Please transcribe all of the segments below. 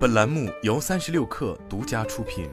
本栏目由三十六氪独家出品。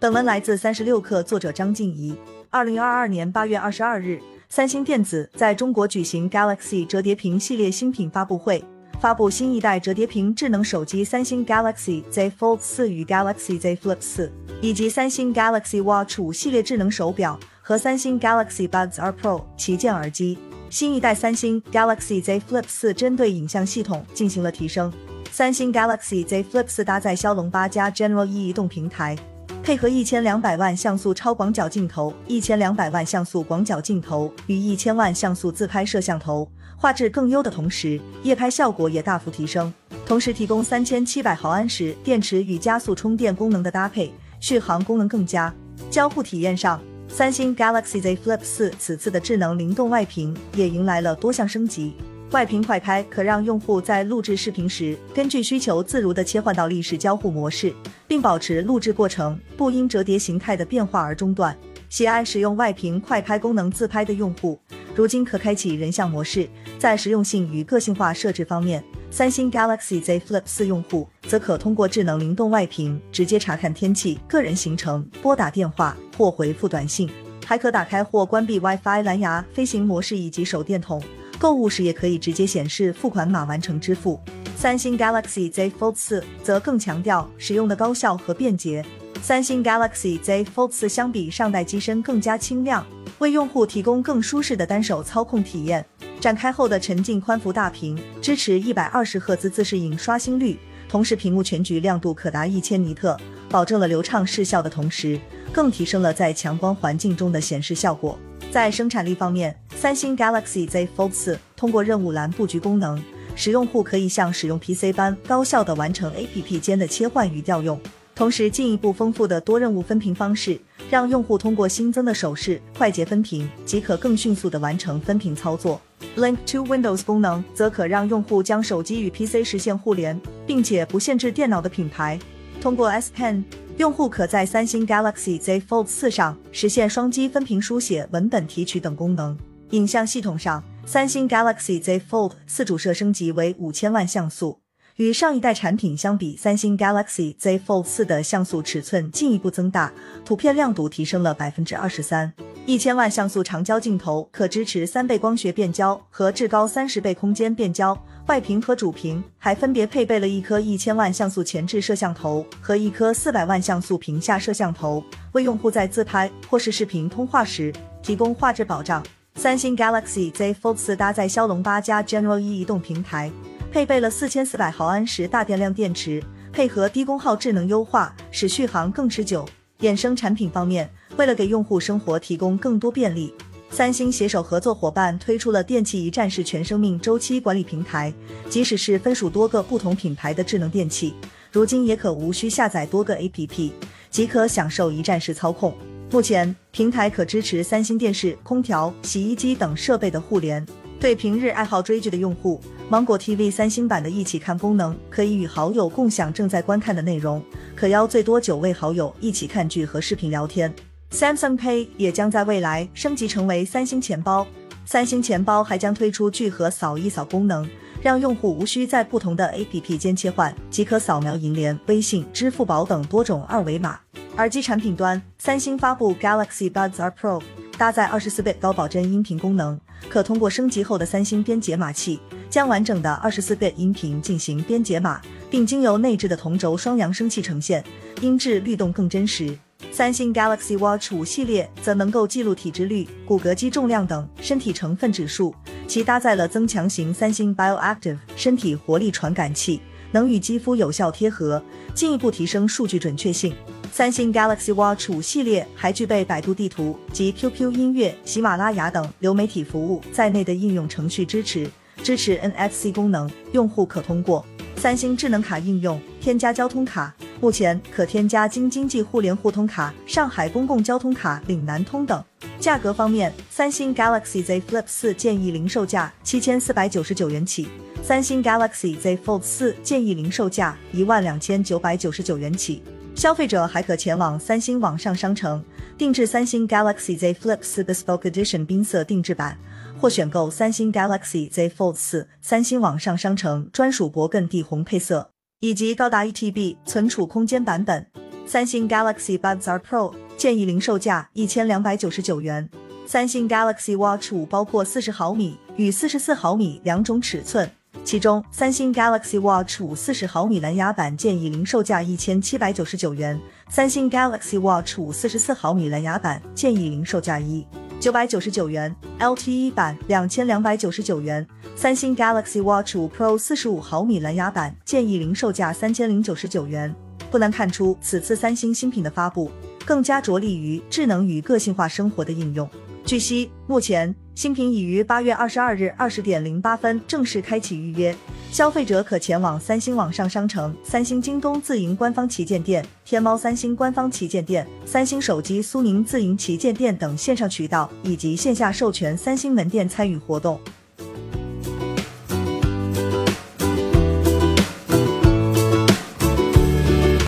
本文来自三十六氪，作者张静怡。二零二二年八月二十二日，三星电子在中国举行 Galaxy 折叠屏系列新品发布会，发布新一代折叠屏智能手机三星 Galaxy Z Fold 四与 Galaxy Z Flip 四，以及三星 Galaxy Watch 五系列智能手表和三星 Galaxy Buds R Pro 旗舰耳机。新一代三星 Galaxy Z Flip 四针对影像系统进行了提升。三星 Galaxy Z Flip 四搭载骁龙八加 General E 移动平台，配合一千两百万像素超广角镜头、一千两百万像素广角镜头与一千万像素自拍摄像头，画质更优的同时，夜拍效果也大幅提升。同时提供三千七百毫安时电池与加速充电功能的搭配，续航功能更佳。交互体验上。三星 Galaxy Z Flip 四此次的智能灵动外屏也迎来了多项升级。外屏快开可让用户在录制视频时，根据需求自如地切换到立式交互模式，并保持录制过程不因折叠形态的变化而中断。喜爱使用外屏快拍功能自拍的用户，如今可开启人像模式。在实用性与个性化设置方面，三星 Galaxy Z Flip 四用户则可通过智能灵动外屏直接查看天气、个人行程、拨打电话或回复短信，还可打开或关闭 WiFi、蓝牙、飞行模式以及手电筒。购物时也可以直接显示付款码完成支付。三星 Galaxy Z Fold 四则更强调使用的高效和便捷。三星 Galaxy Z Fold 四相比上代机身更加轻量，为用户提供更舒适的单手操控体验。展开后的沉浸宽幅大屏支持一百二十赫兹自适应刷新率，同时屏幕全局亮度可达一千尼特，保证了流畅视效的同时，更提升了在强光环境中的显示效果。在生产力方面，三星 Galaxy Z Fold 四通过任务栏布局功能，使用户可以像使用 PC 般高效地完成 APP 间的切换与调用。同时，进一步丰富的多任务分屏方式，让用户通过新增的手势快捷分屏即可更迅速地完成分屏操作。Link to Windows 功能则可让用户将手机与 PC 实现互联，并且不限制电脑的品牌。通过 S Pen，用户可在三星 Galaxy Z Fold 四上实现双击分屏书写、文本提取等功能。影像系统上，三星 Galaxy Z Fold 四主摄升级为五千万像素。与上一代产品相比，三星 Galaxy Z Fold 四的像素尺寸进一步增大，图片亮度提升了百分之二十三。一千万像素长焦镜头可支持三倍光学变焦和至高三十倍空间变焦。外屏和主屏还分别配备了一颗一千万像素前置摄像头和一颗四百万像素屏下摄像头，为用户在自拍或是视频通话时提供画质保障。三星 Galaxy Z Fold 四搭载骁龙八加 General E 移动平台。配备了四千四百毫安时大电量电池，配合低功耗智能优化，使续航更持久。衍生产品方面，为了给用户生活提供更多便利，三星携手合作伙伴推出了电器一站式全生命周期管理平台。即使是分属多个不同品牌的智能电器，如今也可无需下载多个 APP，即可享受一站式操控。目前，平台可支持三星电视、空调、洗衣机等设备的互联。对平日爱好追剧的用户，芒果 TV 三星版的一起看功能可以与好友共享正在观看的内容，可邀最多九位好友一起看剧和视频聊天。Samsung Pay 也将在未来升级成为三星钱包，三星钱包还将推出聚合扫一扫功能，让用户无需在不同的 APP 间切换，即可扫描银联、微信、支付宝等多种二维码。耳机产品端，三星发布 Galaxy Buds R Pro。搭载二十四倍高保真音频功能，可通过升级后的三星编解码器，将完整的二十四倍音频进行编解码，并经由内置的同轴双扬声器呈现，音质律动更真实。三星 Galaxy Watch 五系列则能够记录体脂率、骨骼肌重量等身体成分指数，其搭载了增强型三星 Bioactive 身体活力传感器，能与肌肤有效贴合，进一步提升数据准确性。三星 Galaxy Watch 五系列还具备百度地图及 QQ 音乐、喜马拉雅等流媒体服务在内的应用程序支持，支持 NFC 功能，用户可通过三星智能卡应用添加交通卡，目前可添加京津冀互联互通卡、上海公共交通卡岭南通等。价格方面，三星 Galaxy Z Flip 四建议零售价七千四百九十九元起，三星 Galaxy Z Fold 四建议零售价一万两千九百九十九元起。消费者还可前往三星网上商城定制三星 Galaxy Z Flip 4 Bespoke Edition 冰色定制版，或选购三星 Galaxy Z Fold 4三星网上商城专属勃艮第红配色，以及高达一 TB 存储空间版本。三星 Galaxy Buds R Pro 建议零售价一千两百九十九元。三星 Galaxy Watch 5包括四十毫米与四十四毫米两种尺寸。其中，三星 Galaxy Watch 五四十毫米蓝牙版建议零售价一千七百九十九元，三星 Galaxy Watch 五四十四毫米蓝牙版建议零售价一九百九十九元，LTE 版两千两百九十九元，三星 Galaxy Watch 五 Pro 四十五毫米蓝牙版建议零售价三千零九十九元。不难看出，此次三星新品的发布更加着力于智能与个性化生活的应用。据悉，目前新品已于八月二十二日二十点零八分正式开启预约，消费者可前往三星网上商城、三星京东自营官方旗舰店、天猫三星官方旗舰店、三星手机苏宁自营旗舰店等线上渠道以及线下授权三星门店参与活动。